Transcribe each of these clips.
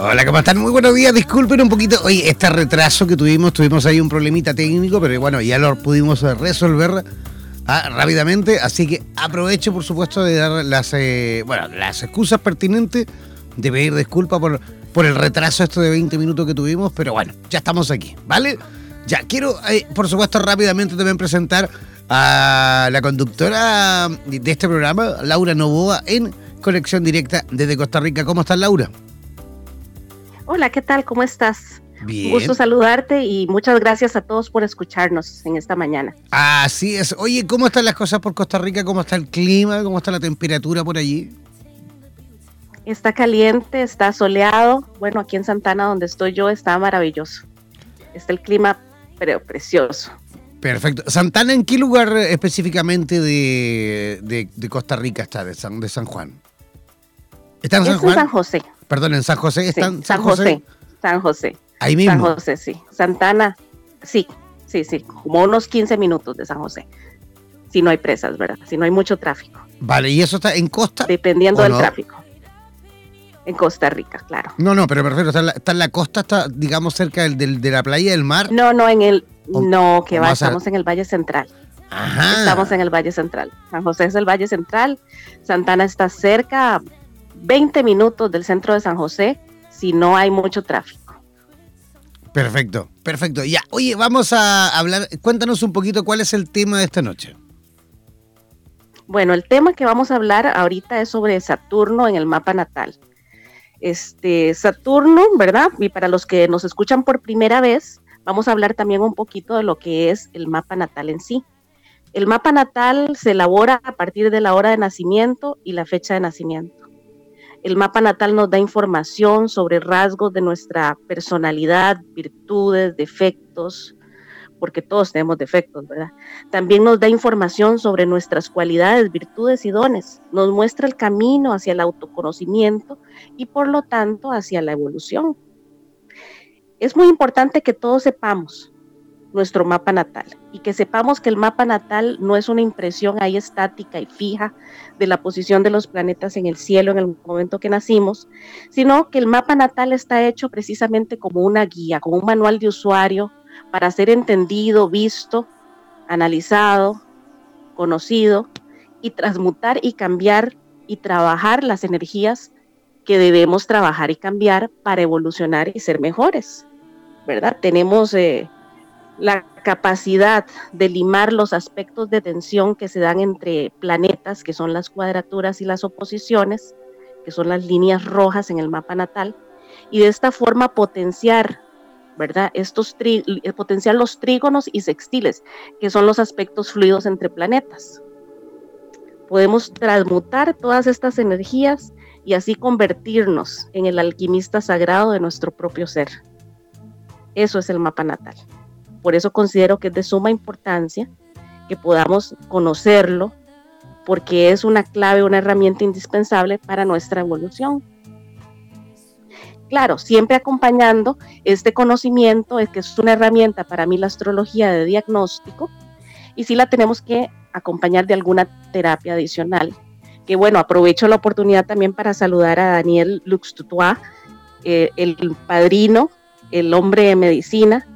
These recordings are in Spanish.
Hola, ¿cómo están? Muy buenos días. Disculpen un poquito. Oye, este retraso que tuvimos, tuvimos ahí un problemita técnico, pero bueno, ya lo pudimos resolver ah, rápidamente. Así que aprovecho, por supuesto, de dar las, eh, bueno, las excusas pertinentes, de pedir disculpas por, por el retraso esto de 20 minutos que tuvimos, pero bueno, ya estamos aquí, ¿vale? Ya, quiero, eh, por supuesto, rápidamente también presentar a la conductora de este programa, Laura Novoa, en conexión directa desde Costa Rica. ¿Cómo estás, Laura? Hola, ¿qué tal? ¿Cómo estás? Bien. Un gusto saludarte y muchas gracias a todos por escucharnos en esta mañana. Así es. Oye, ¿cómo están las cosas por Costa Rica? ¿Cómo está el clima? ¿Cómo está la temperatura por allí? Está caliente, está soleado. Bueno, aquí en Santana, donde estoy yo, está maravilloso. Está el clima pero precioso. Perfecto. ¿Santana en qué lugar específicamente de, Costa Rica está, de San, de San Juan? ¿Está en San Juan? San José. Perdón, en San José están. San, José? San José. Ahí mismo. San José, sí. Santana, sí, sí, sí. Como unos 15 minutos de San José. Si no hay presas, ¿verdad? Si no hay mucho tráfico. Vale, ¿y eso está en costa? Dependiendo del tráfico. En Costa Rica, claro. No, no, pero perfecto. Está en la, costa, está, digamos, cerca del, de la playa del mar. No, no, en el. no, que va, estamos en el Valle Central. Ajá. Estamos en el Valle Central. San José es el Valle Central. Santana está cerca, 20 minutos del centro de San José si no hay mucho tráfico. Perfecto, perfecto. Ya, oye, vamos a hablar, cuéntanos un poquito cuál es el tema de esta noche. Bueno, el tema que vamos a hablar ahorita es sobre Saturno en el mapa natal. Este Saturno, ¿verdad? Y para los que nos escuchan por primera vez, vamos a hablar también un poquito de lo que es el mapa natal en sí. El mapa natal se elabora a partir de la hora de nacimiento y la fecha de nacimiento. El mapa natal nos da información sobre rasgos de nuestra personalidad, virtudes, defectos, porque todos tenemos defectos, ¿verdad? También nos da información sobre nuestras cualidades, virtudes y dones. Nos muestra el camino hacia el autoconocimiento y por lo tanto hacia la evolución. Es muy importante que todos sepamos nuestro mapa natal y que sepamos que el mapa natal no es una impresión ahí estática y fija de la posición de los planetas en el cielo en el momento que nacimos, sino que el mapa natal está hecho precisamente como una guía, como un manual de usuario para ser entendido, visto, analizado, conocido y transmutar y cambiar y trabajar las energías que debemos trabajar y cambiar para evolucionar y ser mejores, ¿verdad? Tenemos eh, la capacidad de limar los aspectos de tensión que se dan entre planetas, que son las cuadraturas y las oposiciones, que son las líneas rojas en el mapa natal, y de esta forma potenciar, ¿verdad? Estos tri eh, potenciar los trígonos y sextiles, que son los aspectos fluidos entre planetas. Podemos transmutar todas estas energías y así convertirnos en el alquimista sagrado de nuestro propio ser. Eso es el mapa natal. Por eso considero que es de suma importancia que podamos conocerlo, porque es una clave, una herramienta indispensable para nuestra evolución. Claro, siempre acompañando este conocimiento, es que es una herramienta para mí la astrología de diagnóstico, y sí la tenemos que acompañar de alguna terapia adicional. Que bueno, aprovecho la oportunidad también para saludar a Daniel Lux eh, el padrino, el hombre de medicina,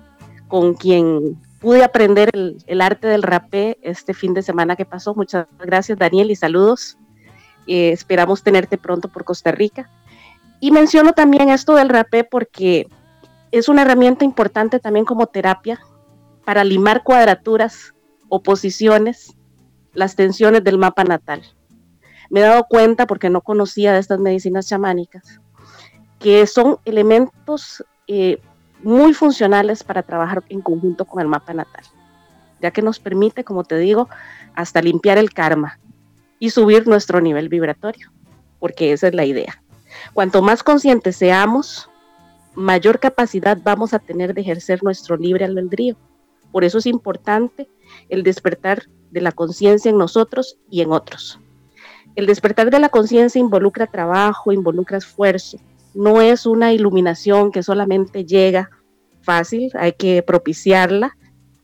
con quien pude aprender el, arte del rapé este fin de semana que pasó. Muchas gracias, Daniel, y saludos. Eh, esperamos tenerte pronto por Costa Rica. Y menciono también esto del rapé porque es una herramienta importante también como terapia para limar cuadraturas, oposiciones, las tensiones del mapa natal. Me he dado cuenta, porque no conocía de estas medicinas chamánicas, que son elementos eh, muy funcionales para trabajar en conjunto con el mapa natal, ya que nos permite, como te digo, hasta limpiar el karma y subir nuestro nivel vibratorio, porque esa es la idea. Cuanto más conscientes seamos, mayor capacidad vamos a tener de ejercer nuestro libre albedrío. Por eso es importante el despertar de la conciencia en nosotros y en otros. El despertar de la conciencia involucra trabajo, involucra esfuerzo. No es una iluminación que solamente llega fácil, hay que propiciarla,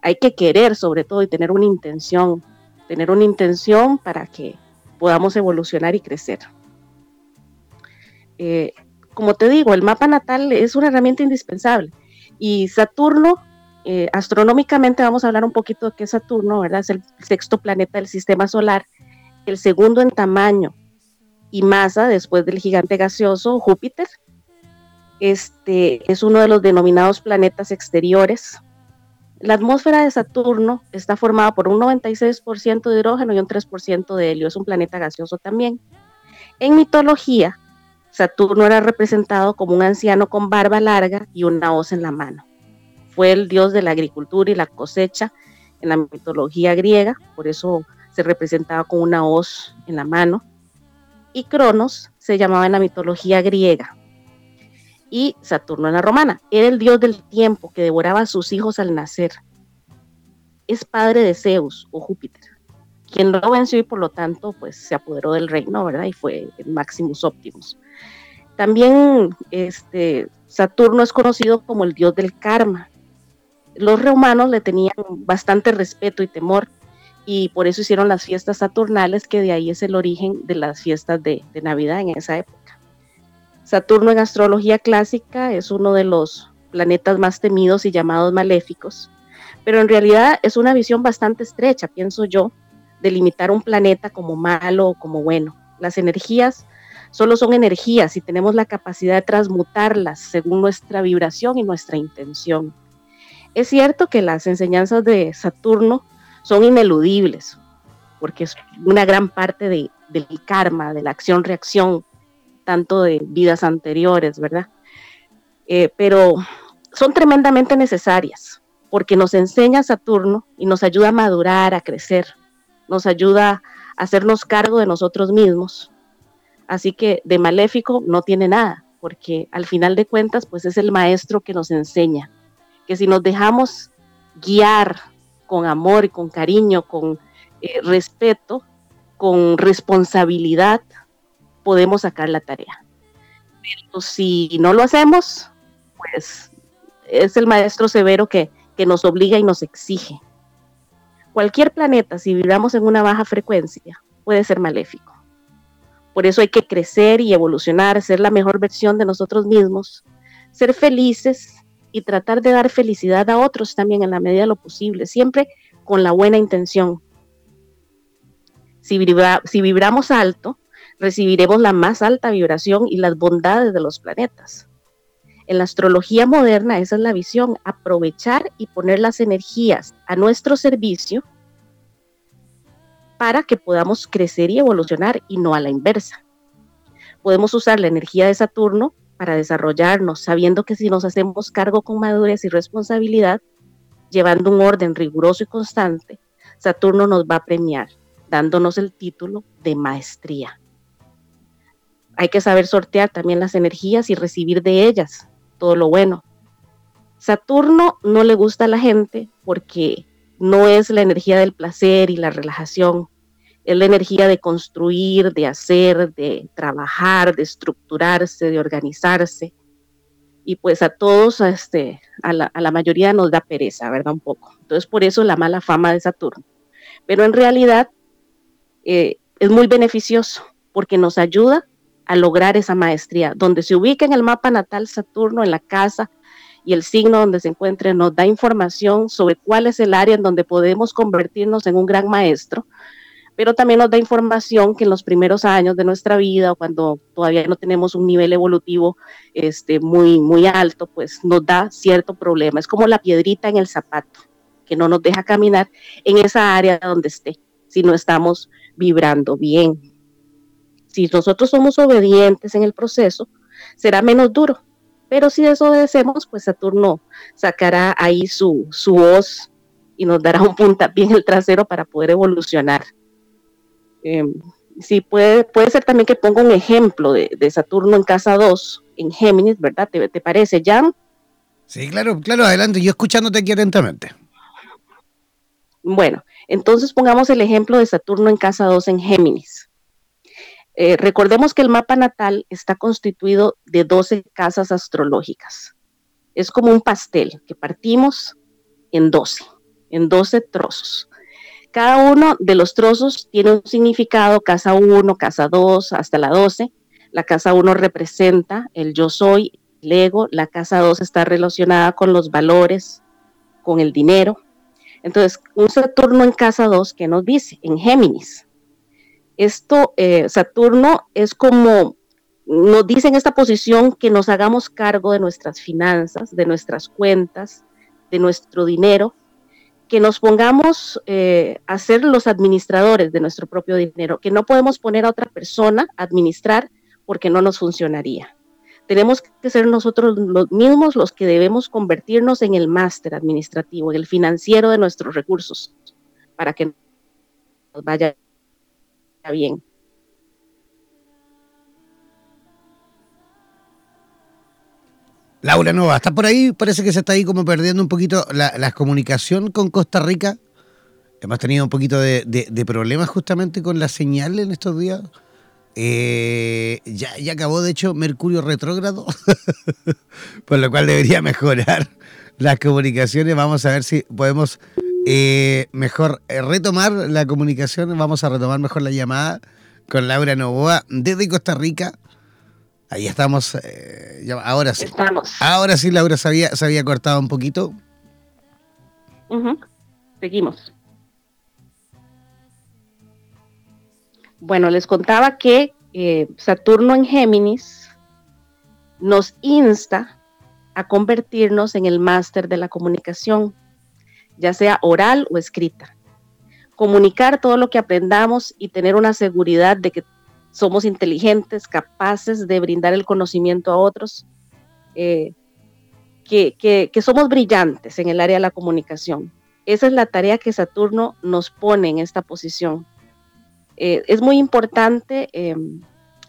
hay que querer sobre todo y tener una intención, tener una intención para que podamos evolucionar y crecer. Eh, como te digo, el mapa natal es una herramienta indispensable y Saturno, eh, astronómicamente vamos a hablar un poquito de qué es Saturno, ¿verdad? Es el sexto planeta del sistema solar, el segundo en tamaño y masa después del gigante gaseoso Júpiter. Este es uno de los denominados planetas exteriores. La atmósfera de Saturno está formada por un 96% de hidrógeno y un 3% de helio. Es un planeta gaseoso también. En mitología, Saturno era representado como un anciano con barba larga y una hoz en la mano. Fue el dios de la agricultura y la cosecha en la mitología griega, por eso se representaba con una hoz en la mano. Y Cronos se llamaba en la mitología griega. Y Saturno en la romana. Era el dios del tiempo que devoraba a sus hijos al nacer. Es padre de Zeus o Júpiter, quien lo venció y por lo tanto pues se apoderó del reino, ¿verdad? Y fue el Maximus Optimus. También este, Saturno es conocido como el dios del karma. Los romanos le tenían bastante respeto y temor y por eso hicieron las fiestas saturnales, que de ahí es el origen de las fiestas de, Navidad en esa época. Saturno en astrología clásica es uno de los planetas más temidos y llamados maléficos, pero en realidad es una visión bastante estrecha, pienso yo, de limitar un planeta como malo o como bueno. Las energías Solo son energías y tenemos la capacidad de transmutarlas según nuestra vibración y nuestra intención. Es cierto que las enseñanzas de Saturno son ineludibles, porque es una gran parte del karma, de la acción-reacción, tanto de vidas anteriores, ¿verdad? Eh, pero son tremendamente necesarias, porque nos enseña Saturno y nos ayuda a madurar, a crecer, nos ayuda a hacernos cargo de nosotros mismos Así que de maléfico no tiene nada, porque al final de cuentas, pues es el maestro que nos enseña, que si nos dejamos guiar con amor y con cariño, con eh, respeto, con responsabilidad, podemos sacar la tarea. Pero si no lo hacemos, pues es el maestro severo que, que nos obliga y nos exige. Cualquier planeta, si vibramos en una baja frecuencia, puede ser maléfico. Por eso hay que crecer y evolucionar, ser la mejor versión de nosotros mismos, ser felices y tratar de dar felicidad a otros también en la medida de lo posible, siempre con la buena intención. Si, si vibramos alto, recibiremos la más alta vibración y las bondades de los planetas. En la astrología moderna esa es la visión, aprovechar y poner las energías a nuestro servicio para que podamos crecer y evolucionar y no a la inversa. Podemos usar la energía de Saturno para desarrollarnos, sabiendo que si nos hacemos cargo con madurez y responsabilidad, llevando un orden riguroso y constante, Saturno nos va a premiar, dándonos el título de maestría. Hay que saber sortear también las energías y recibir de ellas todo lo bueno. Saturno no le gusta a la gente porque no es la energía del placer y la relajación, es la energía de construir, de hacer, de trabajar, de estructurarse, de organizarse. Y pues a todos, a, este, a, la, mayoría nos da pereza, ¿verdad? Un poco. Entonces por eso la mala fama de Saturno. Pero en realidad eh, es muy beneficioso porque nos ayuda a lograr esa maestría. Donde se ubica en el mapa natal Saturno, en la casa y el signo donde se encuentre nos da información sobre cuál es el área en donde podemos convertirnos en un gran maestro pero también nos da información que en los primeros años de nuestra vida cuando todavía no tenemos un nivel evolutivo este, muy, muy alto, pues nos da cierto problema. Es como la piedrita en el zapato que no nos deja caminar en esa área donde esté, si no estamos vibrando bien. Si nosotros somos obedientes en el proceso, será menos duro, pero si desobedecemos, pues Saturno sacará ahí su, su voz y nos dará un puntapié en el trasero para poder evolucionar. Em, sí, puede, puede ser también que ponga un ejemplo de, Saturno en casa 2, en Géminis, ¿verdad? ¿Te, te parece, Jan? Sí, claro, claro, adelante, yo escuchándote aquí atentamente. Bueno, entonces pongamos el ejemplo de Saturno en casa 2 en Géminis. Eh, recordemos que el mapa natal está constituido de 12 casas astrológicas. Es como un pastel que partimos en 12, en 12 trozos. Cada uno de los trozos tiene un significado, casa 1, casa 2, hasta la 12. La casa 1 representa el yo soy, el ego. La casa 2 está relacionada con los valores, con el dinero. Entonces, un Saturno en casa 2, ¿qué nos dice? En Géminis. Esto, eh, Saturno es como, nos dice en esta posición que nos hagamos cargo de nuestras finanzas, de nuestras cuentas, de nuestro dinero, que nos pongamos eh, a ser los administradores de nuestro propio dinero, que no podemos poner a otra persona a administrar porque no nos funcionaría. Tenemos que ser nosotros los mismos los que debemos convertirnos en el máster administrativo, en el financiero de nuestros recursos, para que nos vaya bien. Laura Nova, ¿está por ahí? Parece que se está ahí como perdiendo un poquito la, comunicación con Costa Rica. Hemos tenido un poquito de problemas justamente con la señal en estos días. Eh, ya, ya acabó, de hecho, Mercurio retrógrado, por lo cual debería mejorar las comunicaciones. Vamos a ver si podemos eh, mejor eh, retomar la comunicación. Vamos a retomar mejor la llamada con Laura Novoa desde Costa Rica. Ahí estamos. ahora sí. Ahora sí, Laura se había, se había cortado un poquito. Seguimos. Bueno, les contaba que eh, Saturno en Géminis nos insta a convertirnos en el máster de la comunicación, ya sea oral o escrita. Comunicar todo lo que aprendamos y tener una seguridad de que somos inteligentes, capaces de brindar el conocimiento a otros, eh, que, somos brillantes en el área de la comunicación. Esa es la tarea que Saturno nos pone en esta posición eh, es muy importante em,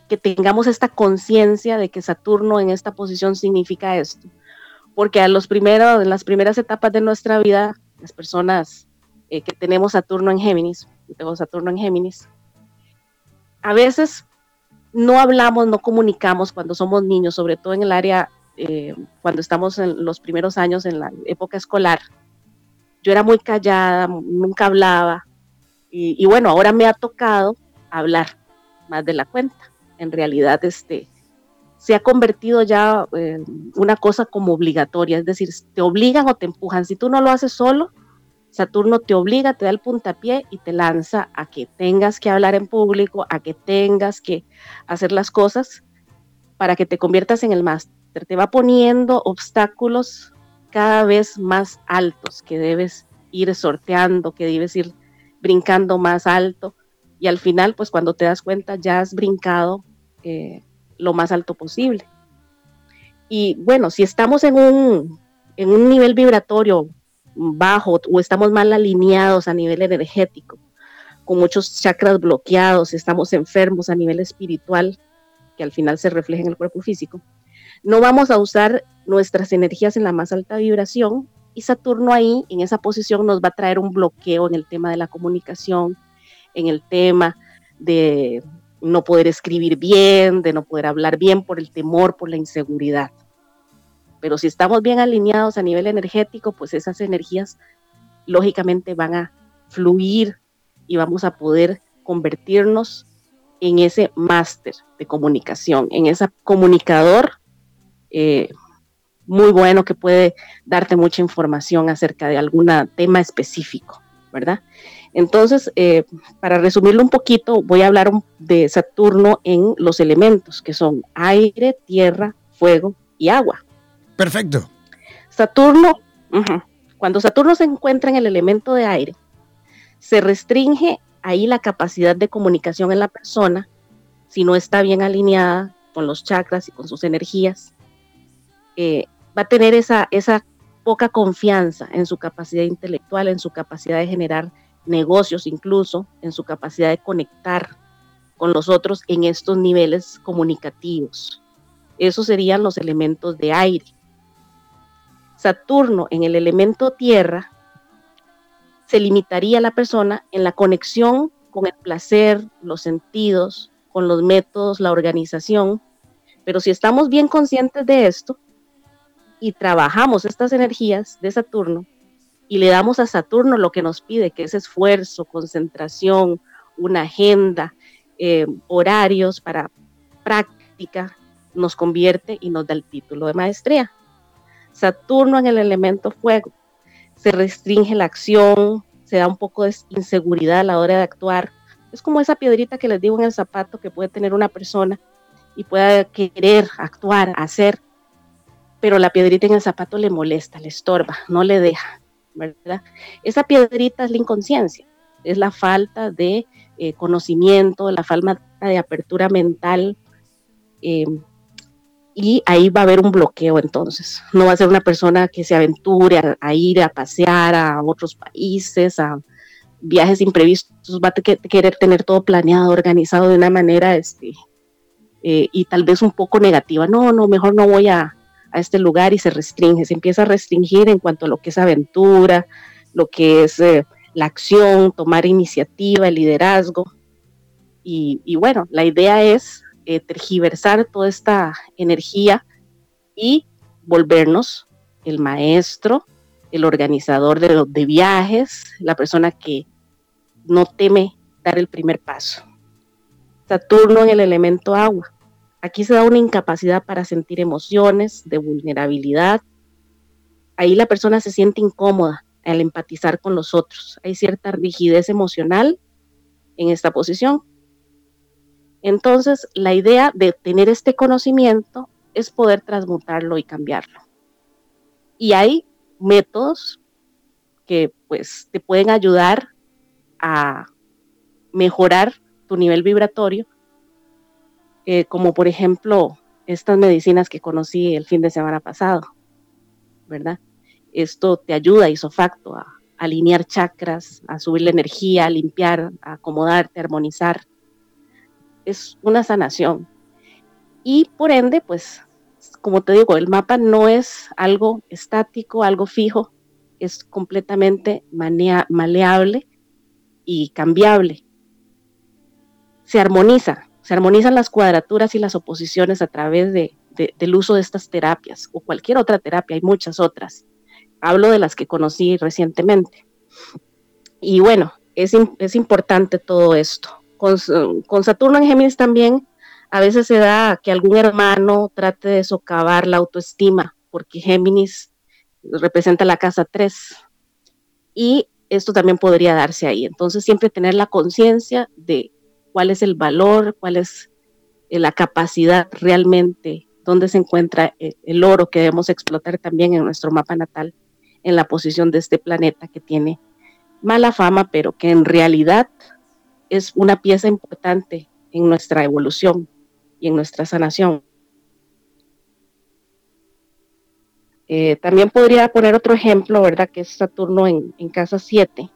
que tengamos esta conciencia de que Saturno en esta posición significa esto, porque a los primeros, en las primeras etapas de nuestra vida, las personas eh, que tenemos Saturno en Géminis, tengo Saturno en Géminis, a veces no hablamos, no comunicamos cuando somos niños, sobre todo en el área, eh, cuando estamos en los primeros años en la época escolar. Yo era muy callada, nunca hablaba, y, bueno, ahora me ha tocado hablar más de la cuenta. En realidad, este, se ha convertido ya eh, una cosa como obligatoria, es decir, te obligan o te empujan. Si tú no lo haces solo, Saturno te obliga, te da el puntapié y te lanza a que tengas que hablar en público, a que tengas que hacer las cosas para que te conviertas en el máster. Te va poniendo obstáculos cada vez más altos que debes ir sorteando, que debes ir brincando más alto y al final, pues cuando te das cuenta, ya has brincado eh, lo más alto posible. Y bueno, si estamos en un, en un nivel vibratorio bajo o estamos mal alineados a nivel energético, con muchos chakras bloqueados, estamos enfermos a nivel espiritual, que al final se refleja en el cuerpo físico, no vamos a usar nuestras energías en la más alta vibración y Saturno ahí, en esa posición, nos va a traer un bloqueo en el tema de la comunicación, en el tema de no poder escribir bien, de no poder hablar bien por el temor, por la inseguridad. Pero si estamos bien alineados a nivel energético, pues esas energías lógicamente van a fluir y vamos a poder convertirnos en ese máster de comunicación, en ese comunicador eh, muy bueno que puede darte mucha información acerca de algún tema específico, ¿verdad? Entonces, eh, para resumirlo un poquito, voy a hablar de Saturno en los elementos, que son aire, tierra, fuego y agua. Perfecto. Saturno, cuando Saturno se encuentra en el elemento de aire, se restringe ahí la capacidad de comunicación en la persona si no está bien alineada con los chakras y con sus energías. Eh, va a tener esa, esa poca confianza en su capacidad intelectual, en su capacidad de generar negocios incluso, en su capacidad de conectar con los otros en estos niveles comunicativos. Esos serían los elementos de aire. Saturno en el elemento tierra se limitaría la persona en la conexión con el placer, los sentidos, con los métodos, la organización. Pero si estamos bien conscientes de esto y trabajamos estas energías de Saturno, y le damos a Saturno lo que nos pide, que es esfuerzo, concentración, una agenda, eh, horarios para práctica, nos convierte y nos da el título de maestría. Saturno en el elemento fuego, se restringe la acción, se da un poco de inseguridad a la hora de actuar. Es como esa piedrita que les digo en el zapato que puede tener una persona y pueda querer actuar, hacer, pero la piedrita en el zapato le molesta, le estorba, no le deja. Esa piedrita es la inconsciencia, es la falta de eh, conocimiento, la falta de apertura mental. Eh, y ahí va a haber un bloqueo entonces. No va a ser una persona que se aventure a, ir a pasear a otros países, a viajes imprevistos, va a querer tener todo planeado, organizado de una manera este, eh, y tal vez un poco negativa. No, no, mejor no voy a, a este lugar y se restringe, se empieza a restringir en cuanto a lo que es aventura, lo que es eh, la acción, tomar iniciativa, el liderazgo. Y, bueno, la idea es eh, tergiversar toda esta energía y volvernos el maestro, el organizador de, de viajes, la persona que no teme dar el primer paso. Saturno en el elemento agua Aquí se da una incapacidad para sentir emociones de vulnerabilidad. Ahí la persona se siente incómoda al empatizar con los otros. Hay cierta rigidez emocional en esta posición. Entonces, la idea de tener este conocimiento es poder transmutarlo y cambiarlo. Y hay métodos que pues te pueden ayudar a mejorar tu nivel vibratorio eh, como por ejemplo estas medicinas que conocí el fin de semana pasado, ¿verdad? Esto te ayuda isofacto a, alinear chakras, a subir la energía, a limpiar, a acomodarte, a armonizar. Es una sanación. Y por ende, pues, como te digo, el mapa no es algo estático, algo fijo, es completamente maleable y cambiable. Se armoniza, se armonizan las cuadraturas y las oposiciones a través de, del uso de estas terapias o cualquier otra terapia, hay muchas otras. Hablo de las que conocí recientemente. Y bueno, es, es importante todo esto. Con, Saturno en Géminis también a veces se da que algún hermano trate de socavar la autoestima, porque Géminis representa la casa 3. Y esto también podría darse ahí. Entonces siempre tener la conciencia de cuál es el valor, cuál es eh, la capacidad realmente, dónde se encuentra eh, el oro que debemos explotar también en nuestro mapa natal, en la posición de este planeta que tiene mala fama, pero que en realidad es una pieza importante en nuestra evolución y en nuestra sanación. Eh, también podría poner otro ejemplo, ¿verdad? Que es Saturno en, casa 7.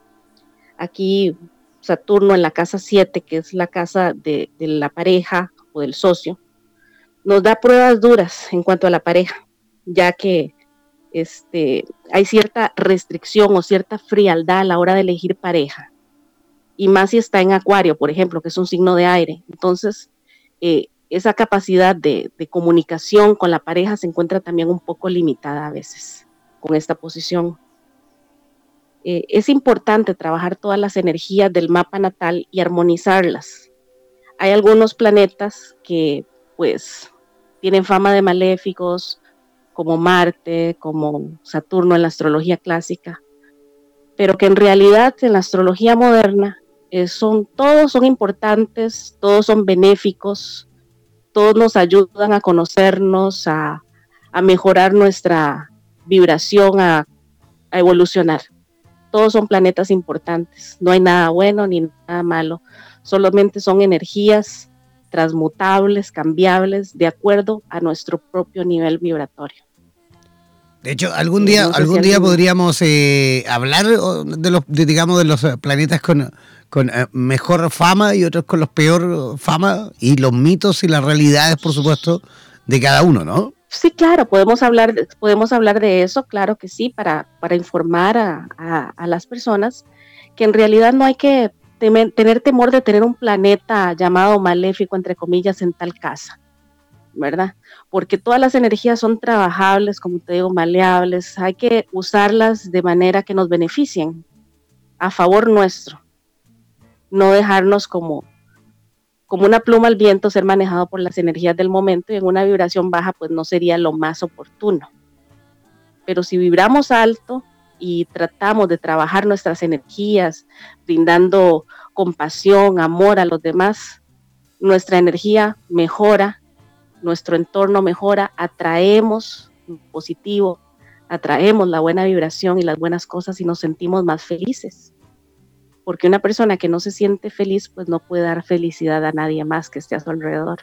Aquí Saturno en la casa 7, que es la casa de, la pareja o del socio, nos da pruebas duras en cuanto a la pareja, ya que este, hay cierta restricción o cierta frialdad a la hora de elegir pareja. Y más si está en Acuario, por ejemplo, que es un signo de aire. Entonces, eh, esa capacidad de, comunicación con la pareja se encuentra también un poco limitada a veces con esta posición. Eh, es importante trabajar todas las energías del mapa natal y armonizarlas. Hay algunos planetas que pues tienen fama de maléficos, como Marte, como Saturno en la astrología clásica, pero que en realidad en la astrología moderna eh, son, todos son importantes, todos son benéficos, todos nos ayudan a conocernos, a, mejorar nuestra vibración, a, a evolucionar. Todos son planetas importantes, no hay nada bueno ni nada malo, solamente son energías transmutables, cambiables, de acuerdo a nuestro propio nivel vibratorio. De hecho, algún día, algún día podríamos eh, hablar de los, digamos, de los planetas con, con eh, mejor fama y otros con los peor fama y los mitos y las realidades, por supuesto, de cada uno, ¿no? Sí, claro, podemos hablar, podemos hablar de eso, claro que sí, para, para informar a, a, las personas que en realidad no hay que tener temor de tener un planeta llamado maléfico, entre comillas, en tal casa, ¿verdad? porque todas las energías son trabajables, como te digo, maleables, hay que usarlas de manera que nos beneficien a favor nuestro, no dejarnos como, como una pluma al viento ser manejado por las energías del momento y en una vibración baja pues no sería lo más oportuno. Pero si vibramos alto y tratamos de trabajar nuestras energías, brindando compasión, amor a los demás, nuestra energía mejora nuestro entorno mejora, atraemos positivo, atraemos la buena vibración y las buenas cosas y nos sentimos más felices. Porque una persona que no se siente feliz, pues no puede dar felicidad a nadie más que esté a su alrededor.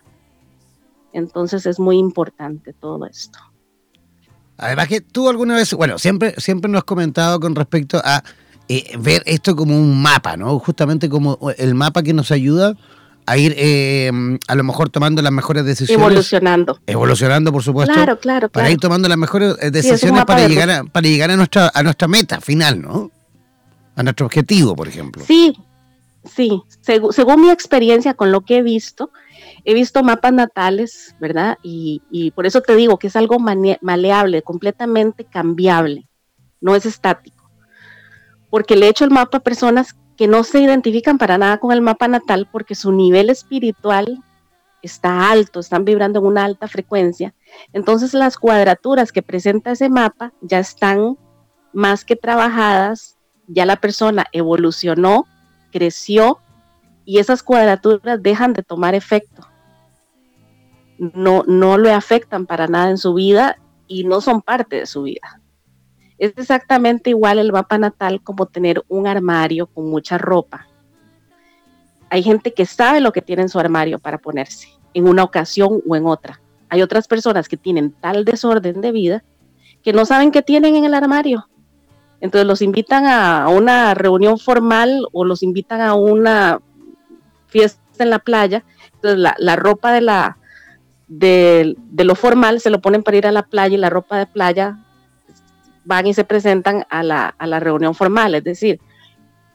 Entonces es muy importante todo esto. Además que tú alguna vez, bueno, siempre, siempre nos has comentado con respecto a eh, ver esto como un mapa, ¿no? Justamente como el mapa que nos ayuda a ir eh, a lo mejor tomando las mejores decisiones. Evolucionando. Evolucionando, por supuesto. Claro, claro. Para ir tomando las mejores eh, decisiones para, llegar a, para llegar a nuestra, a nuestra meta final, ¿no? A nuestro objetivo, por ejemplo. Sí, sí. según mi experiencia con lo que he visto, he visto mapas natales, ¿verdad? Y, y por eso te digo que es algo maleable, completamente cambiable, no es estático. Porque le he hecho el mapa a personas que no se identifican para nada con el mapa natal porque su nivel espiritual está alto, están vibrando en una alta frecuencia. Entonces las cuadraturas que presenta ese mapa ya están más que trabajadas, ya la persona evolucionó, creció y esas cuadraturas dejan de tomar efecto. No, no le afectan para nada en su vida y no son parte de su vida. Es exactamente igual el mapa natal como tener un armario con mucha ropa. Hay gente que sabe lo que tiene en su armario para ponerse en una ocasión o en otra. Hay otras personas que tienen tal desorden de vida que no saben qué tienen en el armario. Entonces los invitan a una reunión formal o los invitan a una fiesta en la playa. Entonces la, ropa de, lo formal se lo ponen para ir a la playa y la ropa de playa van y se presentan a la, reunión formal, es decir,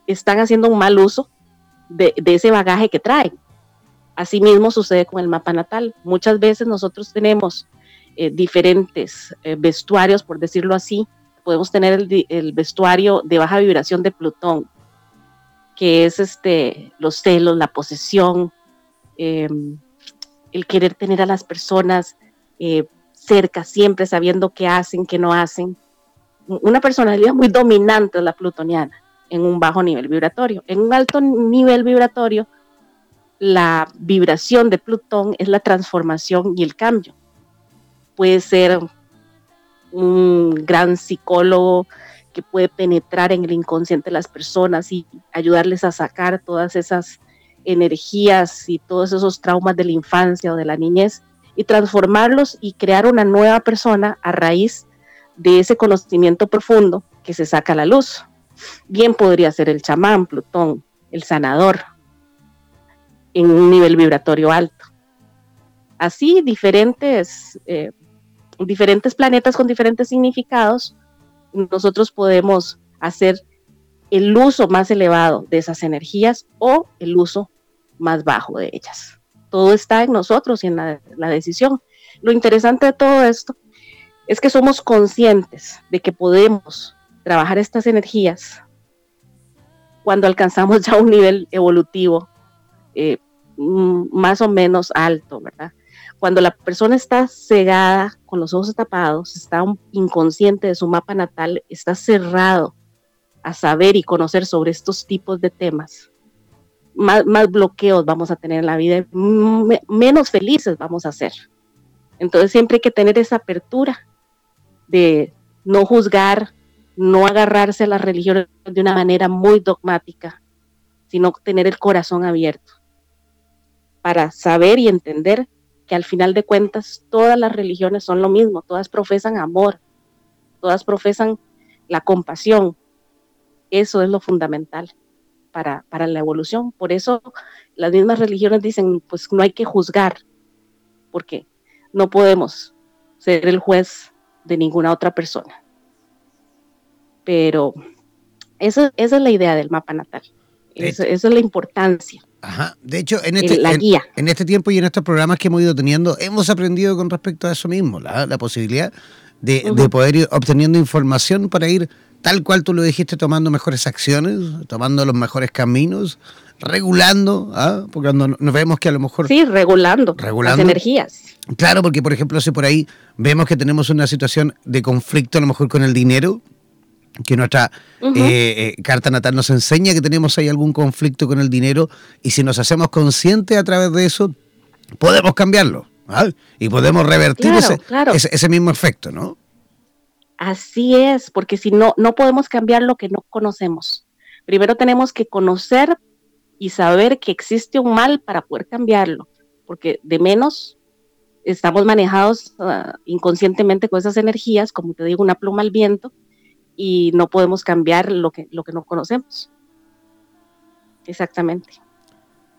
están haciendo un mal uso de, ese bagaje que traen. Asimismo sucede con el mapa natal. Muchas veces nosotros tenemos eh, diferentes eh, vestuarios, por decirlo así. Podemos tener el, vestuario de baja vibración de Plutón, que es este, los celos, la posesión, em, el querer tener a las personas eh, cerca, siempre sabiendo qué hacen, qué no hacen una personalidad muy dominante la plutoniana en un bajo nivel vibratorio. En un alto nivel vibratorio, la vibración de Plutón es la transformación y el cambio. Puede ser un gran psicólogo que puede penetrar en el inconsciente de las personas y ayudarles a sacar todas esas energías y todos esos traumas de la infancia o de la niñez y transformarlos y crear una nueva persona a raíz de ese conocimiento profundo que se saca a la luz. Bien podría ser el chamán, Plutón, el sanador, en un nivel vibratorio alto. Así, diferentes, eh, diferentes planetas con diferentes significados, nosotros podemos hacer el uso más elevado de esas energías o el uso más bajo de ellas. Todo está en nosotros y en la decisión. Lo interesante de todo esto es que somos conscientes de que podemos trabajar estas energías cuando alcanzamos ya un nivel evolutivo eh, más o menos alto, ¿verdad? Cuando la persona está cegada, con los ojos tapados, está inconsciente de su mapa natal, está cerrado a saber y conocer sobre estos tipos de temas, más, bloqueos vamos a tener en la vida, menos felices vamos a ser. Entonces siempre hay que tener esa apertura de no juzgar, no agarrarse a la religión de una manera muy dogmática, sino tener el corazón abierto para saber y entender que al final de cuentas todas las religiones son lo mismo, todas profesan amor, todas profesan la compasión. Eso es lo fundamental para, para la evolución. Por eso las mismas religiones dicen, pues no hay que juzgar, porque no podemos ser el juez de ninguna otra persona. Pero esa es la idea del mapa natal. Esa, es la importancia. Ajá. De hecho, en este, la guía. En, este tiempo y en estos programas que hemos ido teniendo, hemos aprendido con respecto a eso mismo, la, posibilidad de, poder ir obteniendo información para ir, tal cual tú lo dijiste, tomando mejores acciones, tomando los mejores caminos, regulando, ¿ah? porque cuando nos vemos que a lo mejor... Sí, regulando, regulando las energías. Claro, porque por ejemplo, si por ahí vemos que tenemos una situación de conflicto a lo mejor con el dinero, que nuestra eh, eh, carta natal nos enseña que tenemos ahí algún conflicto con el dinero y si nos hacemos conscientes a través de eso, podemos cambiarlo ¿ah? y podemos revertir ese, mismo efecto, ¿no? Así es, porque si no, no podemos cambiar lo que no conocemos. Primero tenemos que conocer y saber que existe un mal para poder cambiarlo, porque de menos estamos manejados ah, inconscientemente con esas energías, como te digo, una pluma al viento, y no podemos cambiar lo que, lo que no conocemos. Exactamente.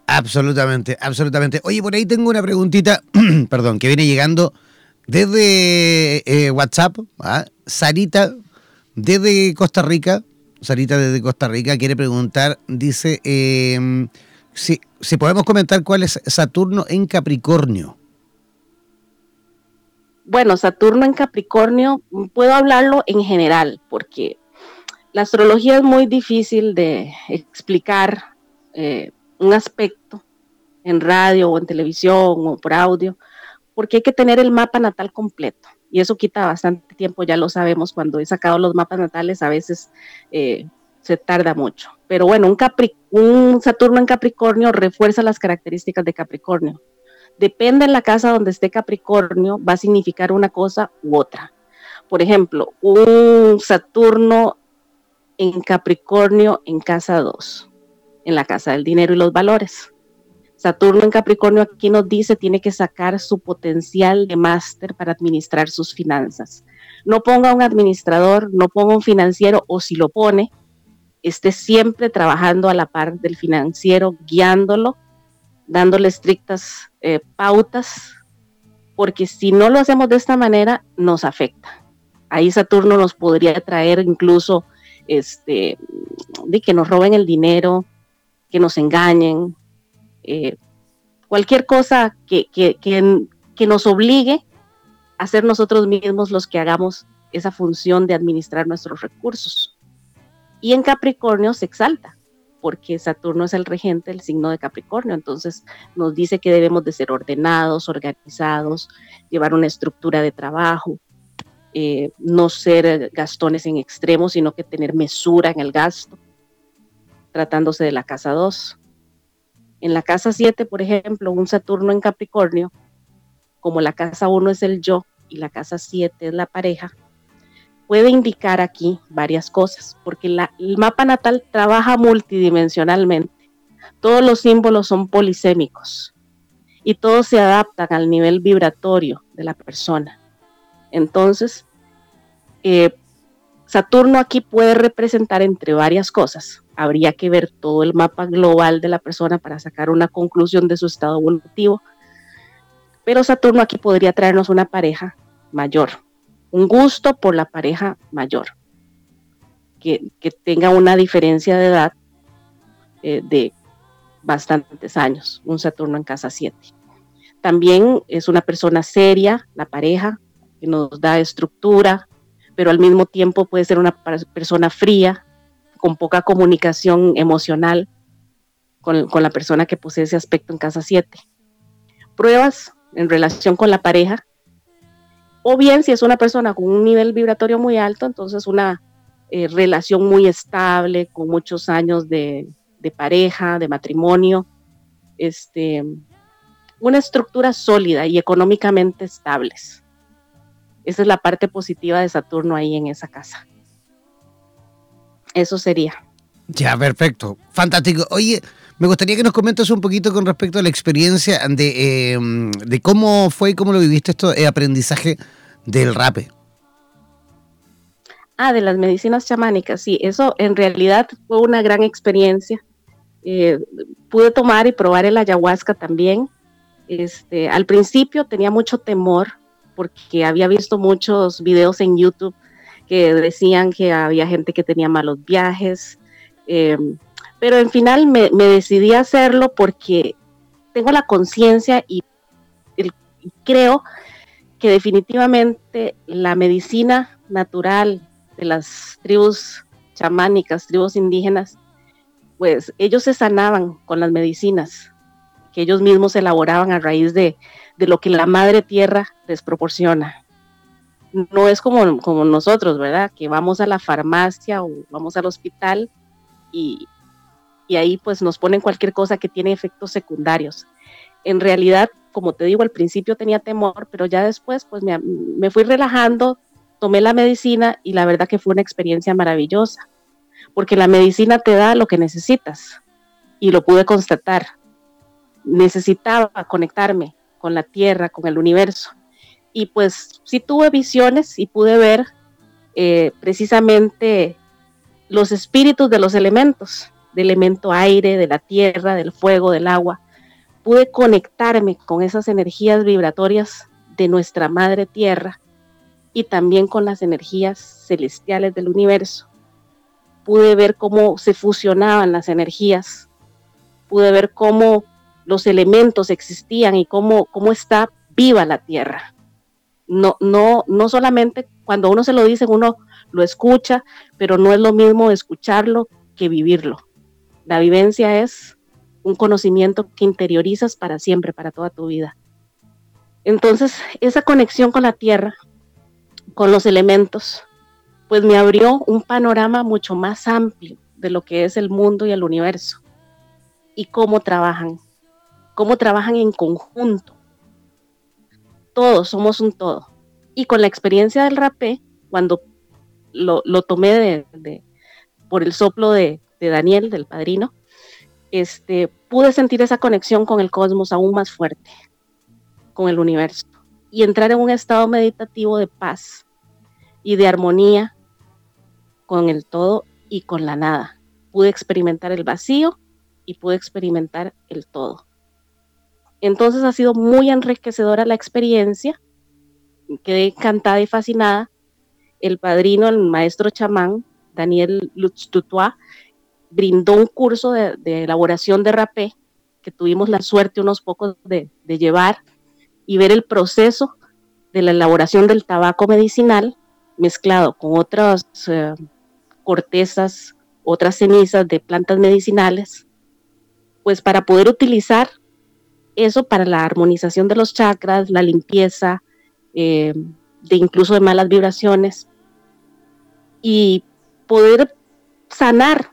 Absolutamente, absolutamente. Oye, por ahí tengo una preguntita, perdón, que viene llegando desde eh, WhatsApp. ¿ah? Sarita, desde Costa Rica. Sarita desde Costa Rica quiere preguntar, dice, eh, si, si podemos comentar cuál es Saturno en Capricornio bueno, Saturno en Capricornio, puedo hablarlo en general, porque la astrología es muy difícil de explicar eh, un aspecto en radio o en televisión o por audio, porque hay que tener el mapa natal completo. Y eso quita bastante tiempo, ya lo sabemos, cuando he sacado los mapas natales a veces eh, se tarda mucho. Pero bueno, un, un Saturno en Capricornio refuerza las características de Capricornio depende de la casa donde esté Capricornio, va a significar una cosa u otra. Por ejemplo, un Saturno en Capricornio en casa 2, en la casa del dinero y los valores. Saturno en Capricornio aquí nos dice tiene que sacar su potencial de máster para administrar sus finanzas. No ponga un administrador, no ponga un financiero o si lo pone, esté siempre trabajando a la par del financiero, guiándolo dándole estrictas eh, pautas, porque si no lo hacemos de esta manera, nos afecta. Ahí Saturno nos podría traer incluso este, de que nos roben el dinero, que nos engañen, eh, cualquier cosa que, que, que nos obligue a ser nosotros mismos los que hagamos esa función de administrar nuestros recursos. Y en Capricornio se exalta porque Saturno es el regente del signo de Capricornio, entonces nos dice que debemos de ser ordenados, organizados, llevar una estructura de trabajo, eh, no ser gastones en extremos, sino que tener mesura en el gasto, tratándose de la casa 2. En la casa 7, por ejemplo, un Saturno en Capricornio, como la casa 1 es el yo y la casa 7 es la pareja, puede indicar aquí varias cosas, porque el mapa natal trabaja multidimensionalmente. Todos los símbolos son polisémicos y todos se adaptan al nivel vibratorio de la persona. Entonces, eh, Saturno aquí puede representar entre varias cosas. Habría que ver todo el mapa global de la persona para sacar una conclusión de su estado evolutivo. Pero Saturno aquí podría traernos una pareja mayor, un gusto por la pareja mayor, que, tenga una diferencia de edad eh, de bastantes años, un Saturno en casa 7. También es una persona seria, la pareja, que nos da estructura, pero al mismo tiempo puede ser una persona fría, con poca comunicación emocional con, con la persona que posee ese aspecto en casa 7. Pruebas en relación con la pareja o bien, si es una persona con un nivel vibratorio muy alto, entonces una eh, relación muy estable, con muchos años de, de pareja, de matrimonio, este, una estructura sólida y económicamente estables. Esa es la parte positiva de Saturno ahí en esa casa. Eso sería. Ya, perfecto. Fantástico. Oye, me gustaría que nos comentes un poquito con respecto a la experiencia de, de cómo fue y cómo lo viviste esto, el aprendizaje del rape. Ah, de las medicinas chamánicas, sí, eso en realidad fue una gran experiencia. Eh, pude tomar y probar el ayahuasca también. Este, al principio tenía mucho temor porque había visto muchos videos en YouTube que decían que había gente que tenía malos viajes, em, pero en final me, decidí a hacerlo porque tengo la conciencia y, creo que definitivamente la medicina natural de las tribus chamánicas, tribus indígenas, pues ellos se sanaban con las medicinas que ellos mismos elaboraban a raíz de, de lo que la madre tierra les proporciona. No es como, como nosotros, ¿verdad? Que vamos a la farmacia o vamos al hospital y, y ahí pues nos ponen cualquier cosa que tiene efectos secundarios. En realidad, como te digo, al principio tenía temor, pero ya después pues me, me fui relajando, tomé la medicina y la verdad que fue una experiencia maravillosa, porque la medicina te da lo que necesitas y lo pude constatar. Necesitaba conectarme con la tierra, con el universo. Y pues sí tuve visiones y pude ver eh, precisamente los espíritus de los elementos, del elemento aire, de la tierra, del fuego, del agua. Pude conectarme con esas energías vibratorias de nuestra madre tierra y también con las energías celestiales del universo. Pude ver cómo se fusionaban las energías. Pude ver cómo los elementos existían y cómo, cómo está viva la tierra. No, no, no solamente cuando uno se lo dice, uno lo escucha, pero no es lo mismo escucharlo que vivirlo. La vivencia es un conocimiento que interiorizas para siempre, para toda tu vida. Entonces, esa conexión con la tierra, con los elementos, pues me abrió un panorama mucho más amplio de lo que es el mundo y el universo y cómo trabajan, cómo trabajan en conjunto. Todos somos un todo. Y con la experiencia del rapé, cuando lo, tomé de, por el soplo de, de Daniel, del padrino, este, pude sentir esa conexión con el cosmos aún más fuerte, con el universo, y entrar en un estado meditativo de paz y de armonía con el todo y con la nada. Pude experimentar el vacío y pude experimentar el todo. Entonces ha sido muy enriquecedora la experiencia, quedé encantada y fascinada. El padrino, el maestro chamán, Daniel Lutz brindó un curso de, elaboración de rapé que tuvimos la suerte unos pocos de, llevar y ver el proceso de la elaboración del tabaco medicinal mezclado con otras eh, cortezas, otras cenizas de plantas medicinales, pues para poder utilizar eso para la armonización de los chakras, la limpieza, eh, de incluso de malas vibraciones y poder sanar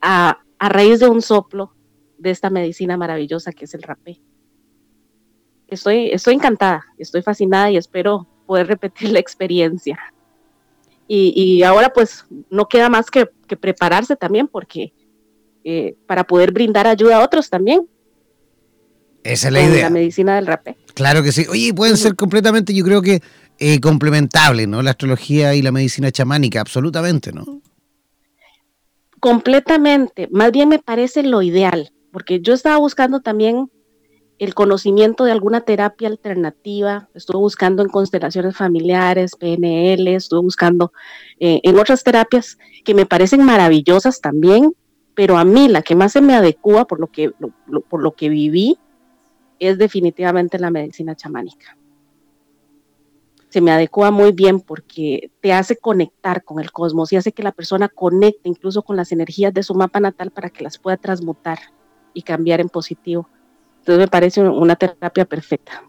a, raíz de un soplo de esta medicina maravillosa que es el rapé. Estoy, estoy encantada, estoy fascinada y espero poder repetir la experiencia. Y, ahora pues no queda más que, prepararse también porque eh, para poder brindar ayuda a otros también. Esa es la idea. La medicina del rapé. Claro que sí. Oye, pueden ser completamente, yo creo que eh, complementables, ¿no? La astrología y la medicina chamánica, absolutamente, ¿no? Completamente, más bien me parece lo ideal, porque yo estaba buscando también el conocimiento de alguna terapia alternativa, estuve buscando en constelaciones familiares, PNL, estuve buscando eh, en otras terapias que me parecen maravillosas también, pero a mí la que más se me adecua por lo que, por lo que viví es definitivamente la medicina chamánica se me adecua muy bien porque te hace conectar con el cosmos y hace que la persona conecte incluso con las energías de su mapa natal para que las pueda transmutar y cambiar en positivo. Entonces me parece una terapia perfecta.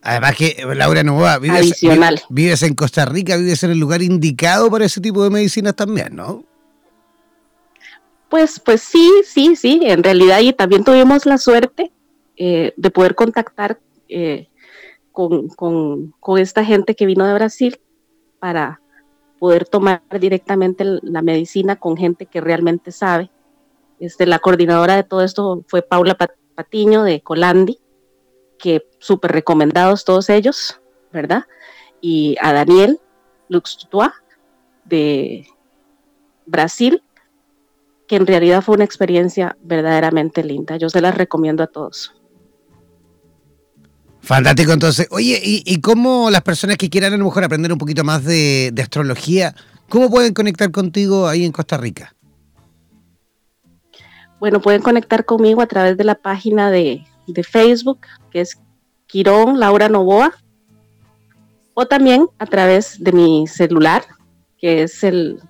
Además que, Laura Novoa, vives, vives en Costa Rica, vives en el lugar indicado para ese tipo de medicinas también, ¿no? Pues, pues sí, sí, sí, en realidad y también tuvimos la suerte eh, de poder contactar eh, con, con, esta gente que vino de Brasil para poder tomar directamente la medicina con gente que realmente sabe. Este, la coordinadora de todo esto fue Paula Patiño de Colandi, que súper recomendados todos ellos, ¿verdad? Y a Daniel Luxtua de Brasil, que en realidad fue una experiencia verdaderamente linda. Yo se las recomiendo a todos. Fantástico, entonces. Oye, ¿y, cómo las personas que quieran a lo mejor aprender un poquito más de, de astrología, cómo pueden conectar contigo ahí en Costa Rica? Bueno, pueden conectar conmigo a través de la página de, de Facebook, que es Quirón Laura Novoa, o también a través de mi celular, que es el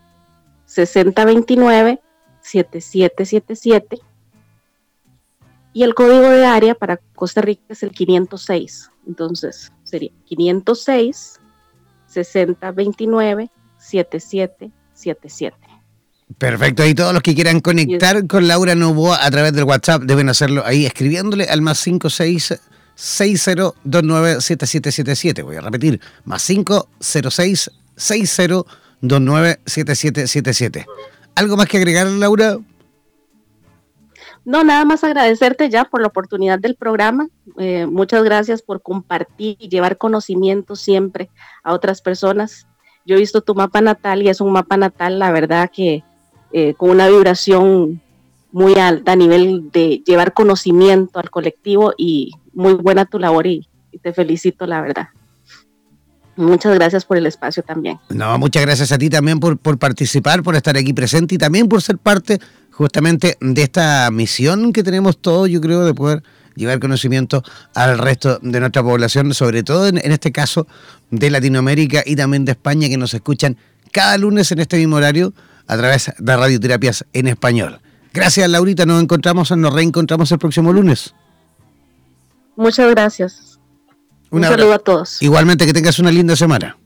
6029-7777. Y el código de área para Costa Rica es el 506. Entonces sería 506 6029 7777. Perfecto, y todos los que quieran conectar con Laura Novoa a través del WhatsApp deben hacerlo ahí escribiéndole al más 56 60297777. Voy a repetir, más 506 60297777. ¿Algo más que agregar, Laura? No, nada más agradecerte ya por la oportunidad del programa. Eh, muchas gracias por compartir y llevar conocimiento siempre a otras personas. Yo he visto tu mapa natal y es un mapa natal, la verdad que eh, con una vibración muy alta a nivel de llevar conocimiento al colectivo y muy buena tu labor y, te felicito, la verdad. Muchas gracias por el espacio también. No, muchas gracias a ti también por, por participar, por estar aquí presente y también por ser parte justamente de esta misión que tenemos todos, yo creo, de poder llevar conocimiento al resto de nuestra población, sobre todo en, en, este caso de Latinoamérica y también de España, que nos escuchan cada lunes en este mismo horario a través de radioterapias en español. Gracias, Laurita. Nos encontramos, nos reencontramos el próximo lunes. Muchas gracias. Un, saludo a todos. Igualmente, que tengas una linda semana.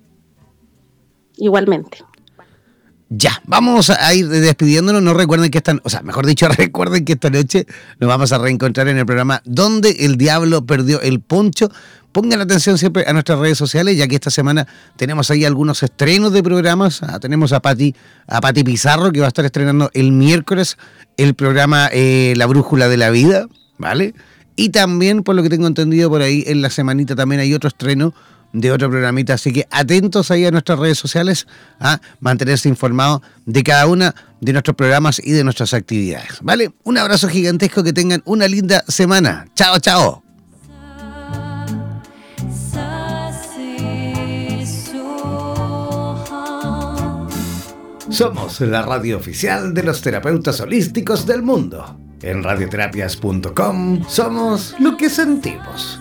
Igualmente. Ya, vamos a ir despidiéndonos. No recuerden que esta, o sea, mejor dicho, recuerden que esta noche nos vamos a reencontrar en el programa Donde el Diablo Perdió el Poncho. Pongan atención siempre a nuestras redes sociales, ya que esta semana tenemos ahí algunos estrenos de programas. Ah, tenemos a Pati, a Pizarro, que va a estar estrenando el miércoles el programa eh, La Brújula de la Vida, ¿vale? Y también, por lo que tengo entendido por ahí, en la semanita también hay otro estreno de otro programita. Así que atentos ahí a nuestras redes sociales a mantenerse informados de cada una de nuestros programas y de nuestras actividades. ¿Vale? Un abrazo gigantesco, que tengan una linda semana. Chao, chao. Somos la radio oficial de los terapeutas holísticos del mundo. En radioterapias.com somos lo que sentimos.